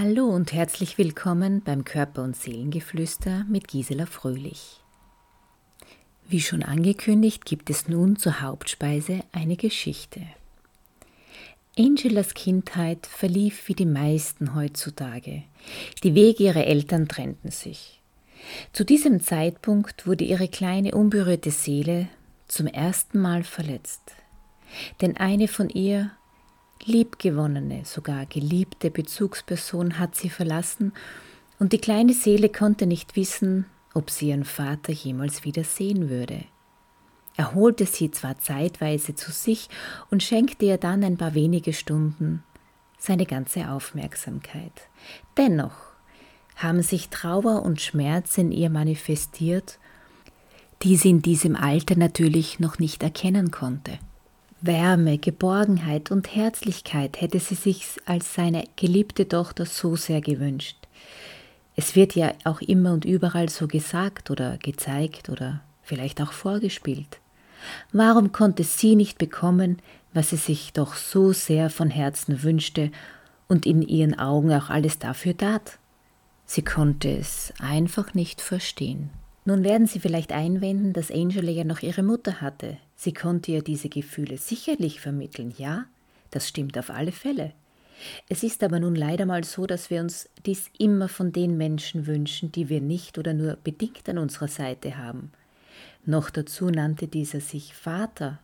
Hallo und herzlich willkommen beim Körper- und Seelengeflüster mit Gisela Fröhlich. Wie schon angekündigt, gibt es nun zur Hauptspeise eine Geschichte. Angelas Kindheit verlief wie die meisten heutzutage. Die Wege ihrer Eltern trennten sich. Zu diesem Zeitpunkt wurde ihre kleine unberührte Seele zum ersten Mal verletzt. Denn eine von ihr liebgewonnene, sogar geliebte Bezugsperson hat sie verlassen und die kleine Seele konnte nicht wissen, ob sie ihren Vater jemals wieder sehen würde. Er holte sie zwar zeitweise zu sich und schenkte ihr dann ein paar wenige Stunden seine ganze Aufmerksamkeit. Dennoch haben sich Trauer und Schmerz in ihr manifestiert, die sie in diesem Alter natürlich noch nicht erkennen konnte. Wärme, Geborgenheit und Herzlichkeit hätte sie sich als seine geliebte Tochter so sehr gewünscht. Es wird ja auch immer und überall so gesagt oder gezeigt oder vielleicht auch vorgespielt. Warum konnte sie nicht bekommen, was sie sich doch so sehr von Herzen wünschte und in ihren Augen auch alles dafür tat? Sie konnte es einfach nicht verstehen. Nun werden Sie vielleicht einwenden, dass Angela ja noch ihre Mutter hatte. Sie konnte ihr diese Gefühle sicherlich vermitteln, ja, das stimmt auf alle Fälle. Es ist aber nun leider mal so, dass wir uns dies immer von den Menschen wünschen, die wir nicht oder nur bedingt an unserer Seite haben. Noch dazu nannte dieser sich Vater.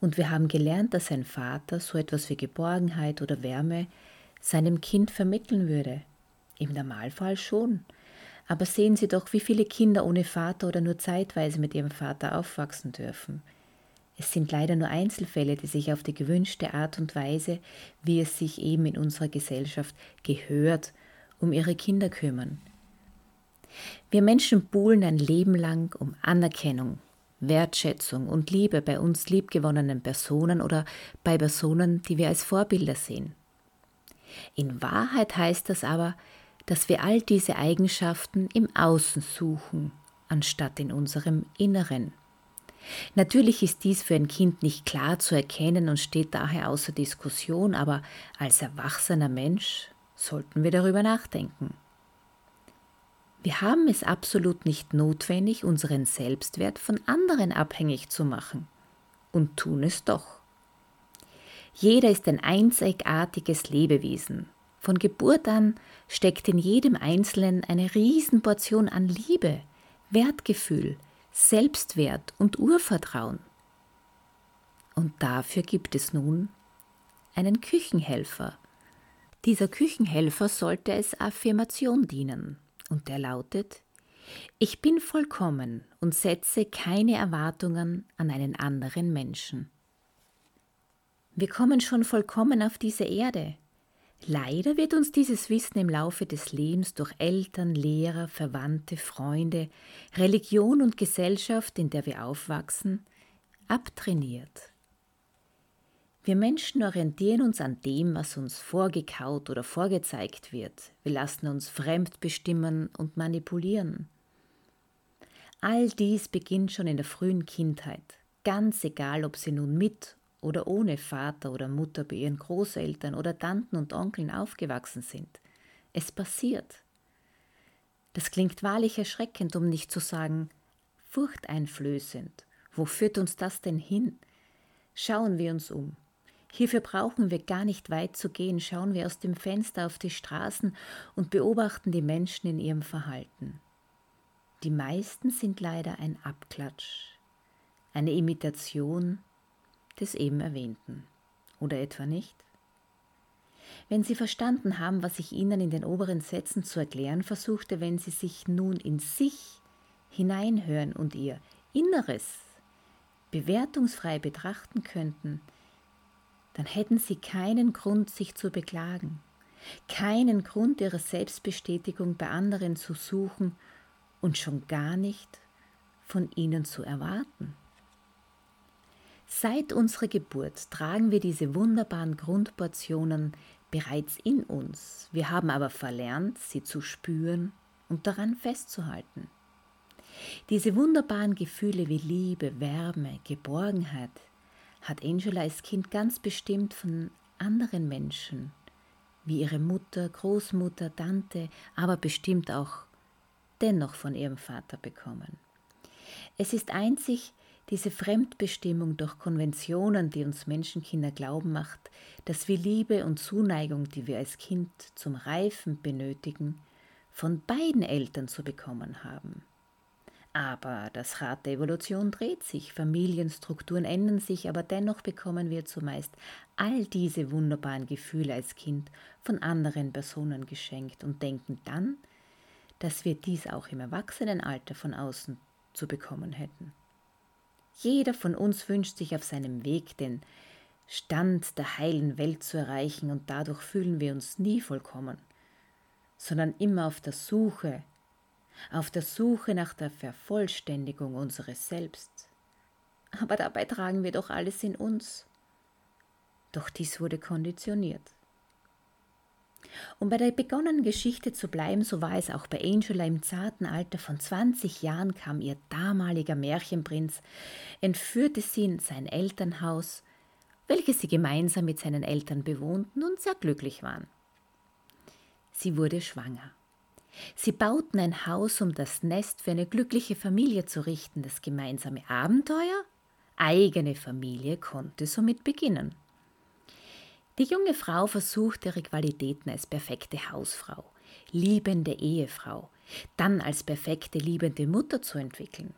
Und wir haben gelernt, dass ein Vater so etwas wie Geborgenheit oder Wärme seinem Kind vermitteln würde. Im Normalfall schon. Aber sehen Sie doch, wie viele Kinder ohne Vater oder nur zeitweise mit ihrem Vater aufwachsen dürfen. Es sind leider nur Einzelfälle, die sich auf die gewünschte Art und Weise, wie es sich eben in unserer Gesellschaft gehört, um ihre Kinder kümmern. Wir Menschen buhlen ein Leben lang um Anerkennung, Wertschätzung und Liebe bei uns liebgewonnenen Personen oder bei Personen, die wir als Vorbilder sehen. In Wahrheit heißt das aber, dass wir all diese Eigenschaften im Außen suchen, anstatt in unserem Inneren. Natürlich ist dies für ein Kind nicht klar zu erkennen und steht daher außer Diskussion, aber als erwachsener Mensch sollten wir darüber nachdenken. Wir haben es absolut nicht notwendig, unseren Selbstwert von anderen abhängig zu machen und tun es doch. Jeder ist ein einzigartiges Lebewesen von Geburt an steckt in jedem Einzelnen eine Riesenportion an Liebe, Wertgefühl, Selbstwert und Urvertrauen. Und dafür gibt es nun einen Küchenhelfer. Dieser Küchenhelfer sollte als Affirmation dienen, und der lautet Ich bin vollkommen und setze keine Erwartungen an einen anderen Menschen. Wir kommen schon vollkommen auf diese Erde, Leider wird uns dieses Wissen im Laufe des Lebens durch Eltern, Lehrer, Verwandte, Freunde, Religion und Gesellschaft, in der wir aufwachsen, abtrainiert. Wir Menschen orientieren uns an dem, was uns vorgekaut oder vorgezeigt wird. Wir lassen uns fremd bestimmen und manipulieren. All dies beginnt schon in der frühen Kindheit, ganz egal, ob sie nun mit oder ohne Vater oder Mutter bei ihren Großeltern oder Tanten und Onkeln aufgewachsen sind. Es passiert. Das klingt wahrlich erschreckend, um nicht zu sagen furchteinflößend. Wo führt uns das denn hin? Schauen wir uns um. Hierfür brauchen wir gar nicht weit zu gehen. Schauen wir aus dem Fenster auf die Straßen und beobachten die Menschen in ihrem Verhalten. Die meisten sind leider ein Abklatsch, eine Imitation des eben erwähnten. Oder etwa nicht? Wenn Sie verstanden haben, was ich Ihnen in den oberen Sätzen zu erklären versuchte, wenn Sie sich nun in sich hineinhören und Ihr Inneres bewertungsfrei betrachten könnten, dann hätten Sie keinen Grund, sich zu beklagen, keinen Grund, Ihre Selbstbestätigung bei anderen zu suchen und schon gar nicht von ihnen zu erwarten. Seit unserer Geburt tragen wir diese wunderbaren Grundportionen bereits in uns. Wir haben aber verlernt, sie zu spüren und daran festzuhalten. Diese wunderbaren Gefühle wie Liebe, Wärme, Geborgenheit hat Angela als Kind ganz bestimmt von anderen Menschen wie ihre Mutter, Großmutter, Tante, aber bestimmt auch dennoch von ihrem Vater bekommen. Es ist einzig diese Fremdbestimmung durch Konventionen, die uns Menschenkinder glauben macht, dass wir Liebe und Zuneigung, die wir als Kind zum Reifen benötigen, von beiden Eltern zu bekommen haben. Aber das Rad der Evolution dreht sich, Familienstrukturen ändern sich, aber dennoch bekommen wir zumeist all diese wunderbaren Gefühle als Kind von anderen Personen geschenkt und denken dann, dass wir dies auch im Erwachsenenalter von außen zu bekommen hätten. Jeder von uns wünscht sich auf seinem Weg den Stand der heilen Welt zu erreichen und dadurch fühlen wir uns nie vollkommen, sondern immer auf der Suche auf der Suche nach der Vervollständigung unseres Selbst. Aber dabei tragen wir doch alles in uns. Doch dies wurde konditioniert. Um bei der begonnenen Geschichte zu bleiben, so war es auch bei Angela im zarten Alter von 20 Jahren kam ihr damaliger Märchenprinz, entführte sie in sein Elternhaus, welches sie gemeinsam mit seinen Eltern bewohnten und sehr glücklich waren. Sie wurde schwanger. Sie bauten ein Haus, um das Nest für eine glückliche Familie zu richten. Das gemeinsame Abenteuer, eigene Familie, konnte somit beginnen. Die junge Frau versuchte ihre Qualitäten als perfekte Hausfrau, liebende Ehefrau, dann als perfekte liebende Mutter zu entwickeln.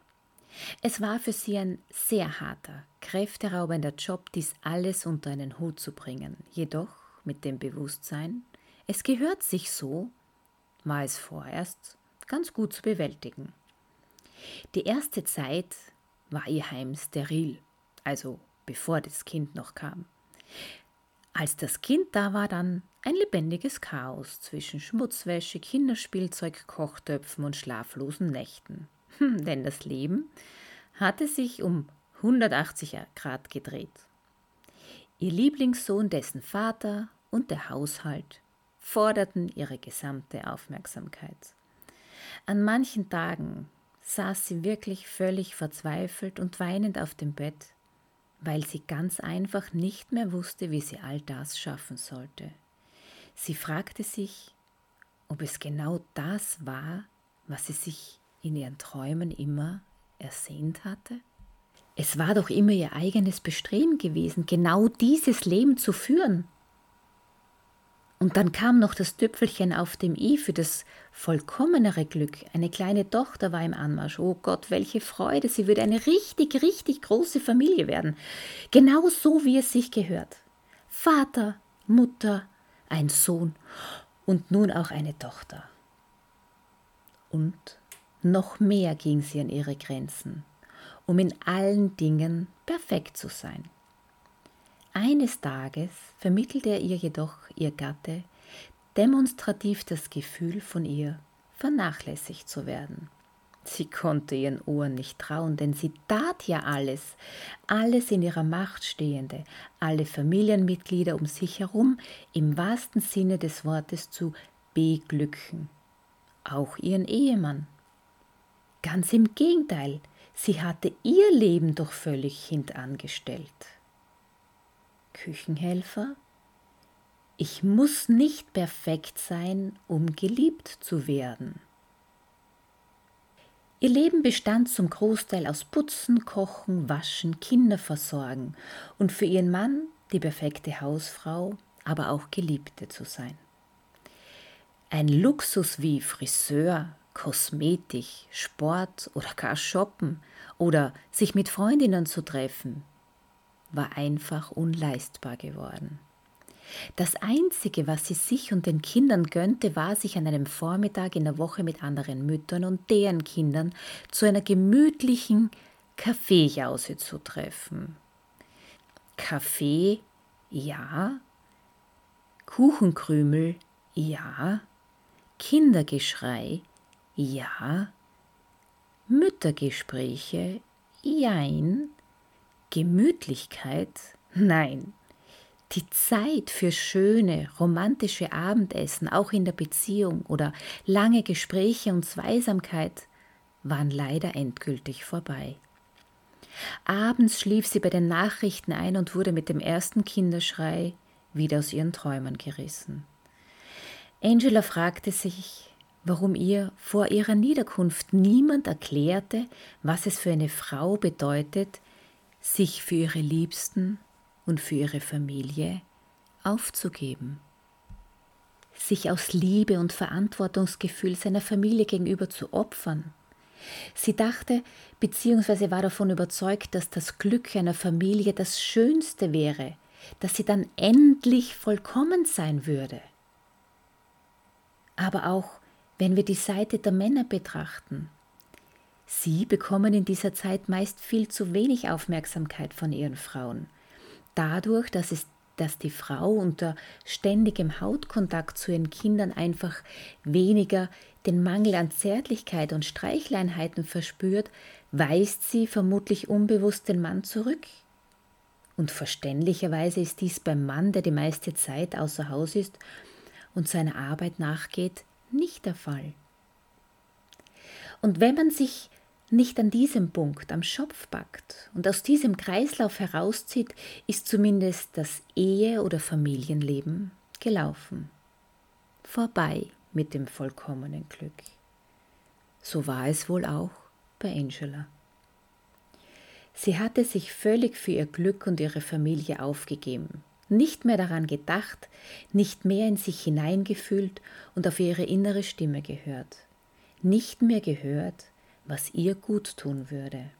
Es war für sie ein sehr harter, kräfteraubender Job, dies alles unter einen Hut zu bringen, jedoch mit dem Bewusstsein, es gehört sich so, war es vorerst ganz gut zu bewältigen. Die erste Zeit war ihr Heim steril, also bevor das Kind noch kam. Als das Kind da war, dann ein lebendiges Chaos zwischen Schmutzwäsche, Kinderspielzeug, Kochtöpfen und schlaflosen Nächten. Hm, denn das Leben hatte sich um 180 Grad gedreht. Ihr Lieblingssohn, dessen Vater und der Haushalt forderten ihre gesamte Aufmerksamkeit. An manchen Tagen saß sie wirklich völlig verzweifelt und weinend auf dem Bett, weil sie ganz einfach nicht mehr wusste, wie sie all das schaffen sollte. Sie fragte sich, ob es genau das war, was sie sich in ihren Träumen immer ersehnt hatte? Es war doch immer ihr eigenes Bestreben gewesen, genau dieses Leben zu führen. Und dann kam noch das Tüpfelchen auf dem i für das vollkommenere Glück. Eine kleine Tochter war im Anmarsch. Oh Gott, welche Freude! Sie würde eine richtig, richtig große Familie werden. Genau so, wie es sich gehört. Vater, Mutter, ein Sohn und nun auch eine Tochter. Und noch mehr ging sie an ihre Grenzen, um in allen Dingen perfekt zu sein. Eines Tages vermittelte er ihr jedoch ihr Gatte demonstrativ das Gefühl von ihr vernachlässigt zu werden. Sie konnte ihren Ohren nicht trauen, denn sie tat ja alles, alles in ihrer Macht Stehende, alle Familienmitglieder um sich herum im wahrsten Sinne des Wortes zu beglücken, auch ihren Ehemann. Ganz im Gegenteil, sie hatte ihr Leben doch völlig hintangestellt. Küchenhelfer? Ich muss nicht perfekt sein, um geliebt zu werden. Ihr Leben bestand zum Großteil aus Putzen, Kochen, Waschen, Kinder versorgen und für ihren Mann die perfekte Hausfrau, aber auch Geliebte zu sein. Ein Luxus wie Friseur, Kosmetik, Sport oder gar Shoppen oder sich mit Freundinnen zu treffen, war einfach unleistbar geworden. Das Einzige, was sie sich und den Kindern gönnte, war, sich an einem Vormittag in der Woche mit anderen Müttern und deren Kindern zu einer gemütlichen Kaffeejause zu treffen. Kaffee, ja. Kuchenkrümel, ja. Kindergeschrei, ja. Müttergespräche, jein. Gemütlichkeit? Nein. Die Zeit für schöne, romantische Abendessen, auch in der Beziehung oder lange Gespräche und Zweisamkeit, waren leider endgültig vorbei. Abends schlief sie bei den Nachrichten ein und wurde mit dem ersten Kinderschrei wieder aus ihren Träumen gerissen. Angela fragte sich, warum ihr vor ihrer Niederkunft niemand erklärte, was es für eine Frau bedeutet, sich für ihre Liebsten und für ihre Familie aufzugeben, sich aus Liebe und Verantwortungsgefühl seiner Familie gegenüber zu opfern. Sie dachte bzw. war davon überzeugt, dass das Glück einer Familie das Schönste wäre, dass sie dann endlich vollkommen sein würde. Aber auch wenn wir die Seite der Männer betrachten, sie bekommen in dieser Zeit meist viel zu wenig Aufmerksamkeit von ihren Frauen. Dadurch, dass es dass die Frau unter ständigem Hautkontakt zu ihren Kindern einfach weniger den Mangel an Zärtlichkeit und Streichleinheiten verspürt, weist sie vermutlich unbewusst den Mann zurück. Und verständlicherweise ist dies beim Mann, der die meiste Zeit außer Haus ist und seiner Arbeit nachgeht, nicht der Fall. Und wenn man sich nicht an diesem Punkt am Schopf packt und aus diesem Kreislauf herauszieht, ist zumindest das Ehe- oder Familienleben gelaufen. Vorbei mit dem vollkommenen Glück. So war es wohl auch bei Angela. Sie hatte sich völlig für ihr Glück und ihre Familie aufgegeben, nicht mehr daran gedacht, nicht mehr in sich hineingefühlt und auf ihre innere Stimme gehört, nicht mehr gehört, was ihr gut tun würde.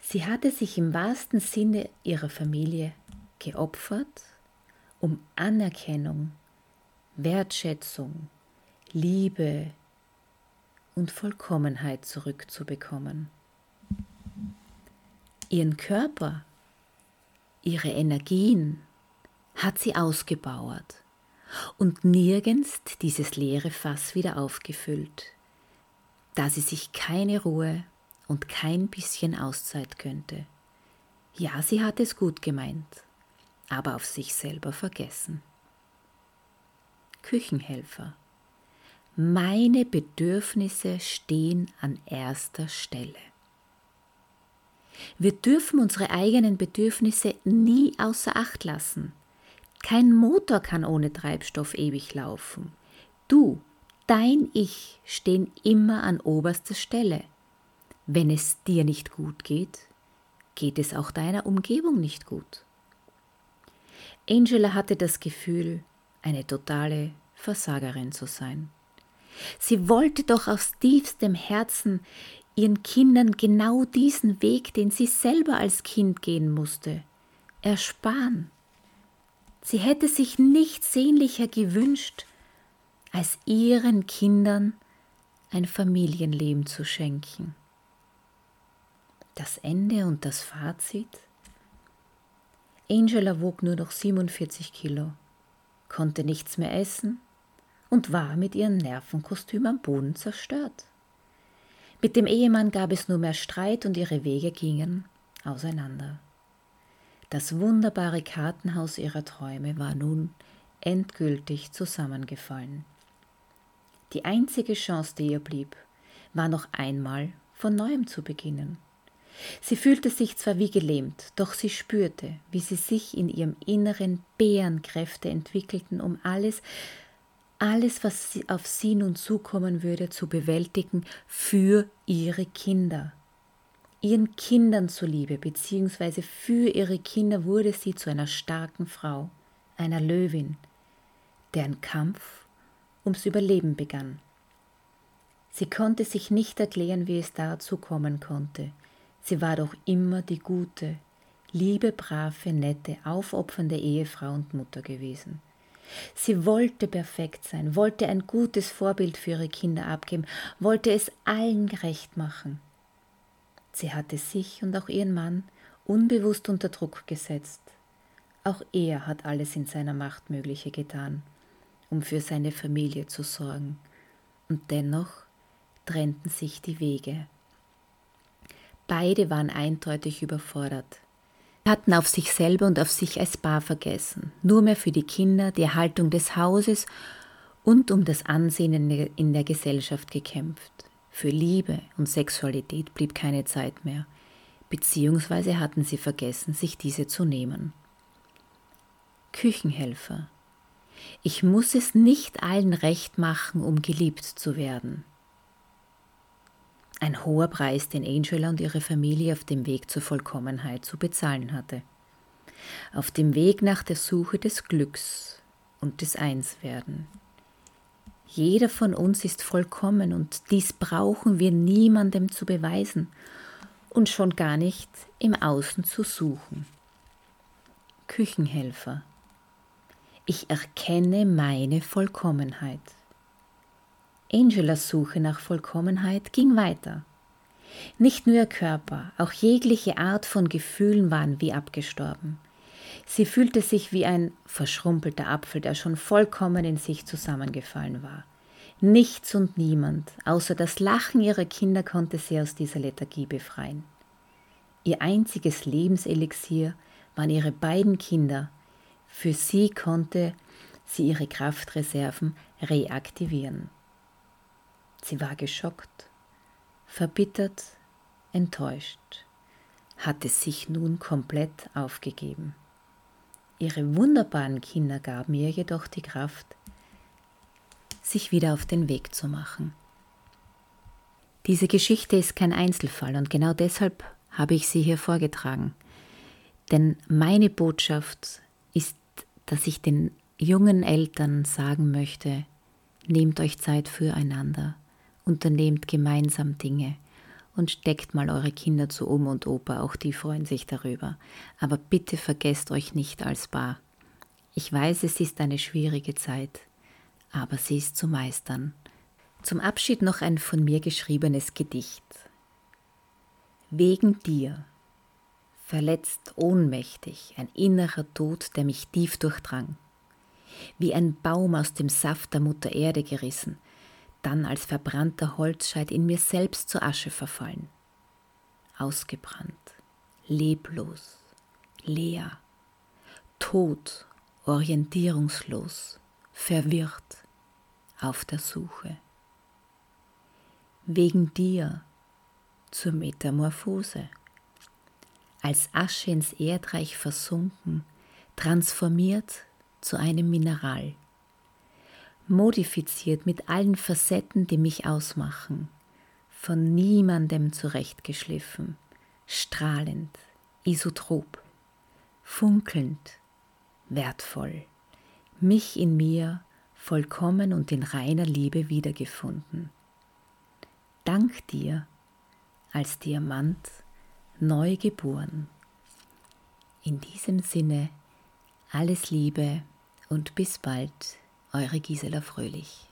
Sie hatte sich im wahrsten Sinne ihrer Familie geopfert, um Anerkennung, Wertschätzung, Liebe und Vollkommenheit zurückzubekommen. Ihren Körper, ihre Energien hat sie ausgebauert und nirgends dieses leere Fass wieder aufgefüllt da sie sich keine Ruhe und kein bisschen Auszeit gönnte. Ja, sie hatte es gut gemeint, aber auf sich selber vergessen. Küchenhelfer. Meine Bedürfnisse stehen an erster Stelle. Wir dürfen unsere eigenen Bedürfnisse nie außer Acht lassen. Kein Motor kann ohne Treibstoff ewig laufen. Du dein Ich stehen immer an oberster Stelle. Wenn es dir nicht gut geht, geht es auch deiner Umgebung nicht gut. Angela hatte das Gefühl, eine totale Versagerin zu sein. Sie wollte doch aus tiefstem Herzen ihren Kindern genau diesen Weg, den sie selber als Kind gehen musste, ersparen. Sie hätte sich nichts sehnlicher gewünscht, als ihren Kindern ein Familienleben zu schenken. Das Ende und das Fazit? Angela wog nur noch 47 Kilo, konnte nichts mehr essen und war mit ihrem Nervenkostüm am Boden zerstört. Mit dem Ehemann gab es nur mehr Streit und ihre Wege gingen auseinander. Das wunderbare Kartenhaus ihrer Träume war nun endgültig zusammengefallen. Die einzige Chance, die ihr blieb, war noch einmal von neuem zu beginnen. Sie fühlte sich zwar wie gelähmt, doch sie spürte, wie sie sich in ihrem Inneren Bärenkräfte entwickelten, um alles, alles, was auf sie nun zukommen würde, zu bewältigen für ihre Kinder. Ihren Kindern zuliebe, beziehungsweise für ihre Kinder wurde sie zu einer starken Frau, einer Löwin, deren Kampf ums Überleben begann. Sie konnte sich nicht erklären, wie es dazu kommen konnte. Sie war doch immer die gute, liebe, brave, nette, aufopfernde Ehefrau und Mutter gewesen. Sie wollte perfekt sein, wollte ein gutes Vorbild für ihre Kinder abgeben, wollte es allen gerecht machen. Sie hatte sich und auch ihren Mann unbewusst unter Druck gesetzt. Auch er hat alles in seiner Macht Mögliche getan um für seine Familie zu sorgen. Und dennoch trennten sich die Wege. Beide waren eindeutig überfordert, hatten auf sich selber und auf sich als Paar vergessen, nur mehr für die Kinder, die Erhaltung des Hauses und um das Ansehen in der Gesellschaft gekämpft. Für Liebe und Sexualität blieb keine Zeit mehr, beziehungsweise hatten sie vergessen, sich diese zu nehmen. Küchenhelfer, Ich muss es nicht allen recht machen, um geliebt zu werden. Ein hoher Preis, den Angela und ihre Familie auf dem Weg zur Vollkommenheit zu bezahlen hatte. Auf dem Weg nach der Suche des Glücks und des Einswerden. Jeder von uns ist vollkommen und dies brauchen wir niemandem zu beweisen und schon gar nicht im Außen zu suchen. Küchenhelfer. Ich erkenne meine Vollkommenheit. Angelas Suche nach Vollkommenheit ging weiter. Nicht nur ihr Körper, auch jegliche Art von Gefühlen waren wie abgestorben. Sie fühlte sich wie ein verschrumpelter Apfel, der schon vollkommen in sich zusammengefallen war. Nichts und niemand, außer das Lachen ihrer Kinder, konnte sie aus dieser Lethargie befreien. Ihr einziges Lebenselixier waren ihre beiden Kinder. Für sie konnte sie ihre Kraftreserven reaktivieren. Sie war geschockt, verbittert, enttäuscht, hatte sich nun komplett aufgegeben. Ihre wunderbaren Kinder gaben ihr jedoch die Kraft, sich wieder auf den Weg zu machen. Diese Geschichte ist kein Einzelfall und genau deshalb habe ich sie hier vorgetragen. Denn meine Botschaft ist, dass ich den jungen Eltern sagen möchte, nehmt euch Zeit füreinander, unternehmt gemeinsam Dinge und steckt mal eure Kinder zu Oma und Opa, auch die freuen sich darüber. Aber bitte vergesst euch nicht als Paar. Ich weiß, es ist eine schwierige Zeit, aber sie ist zu meistern. Zum Abschied noch ein von mir geschriebenes Gedicht. Wegen dir, verletzt, ohnmächtig, ein innerer Tod, der mich tief durchdrang. Wie ein Baum aus dem Saft der Mutter Erde gerissen, dann als verbrannter Holzscheit in mir selbst zur Asche verfallen. Ausgebrannt, leblos, leer, tot, orientierungslos, verwirrt, auf der Suche. Wegen dir zur Metamorphose. Als Asche ins Erdreich versunken, transformiert zu einem Mineral. Modifiziert mit allen Facetten, die mich ausmachen, von niemandem zurechtgeschliffen, strahlend, isotrop, funkelnd, wertvoll, mich in mir vollkommen und in reiner Liebe wiedergefunden. Dank dir als Diamant neu geboren. In diesem Sinne alles Liebe und bis bald eure Gisela Fröhlich.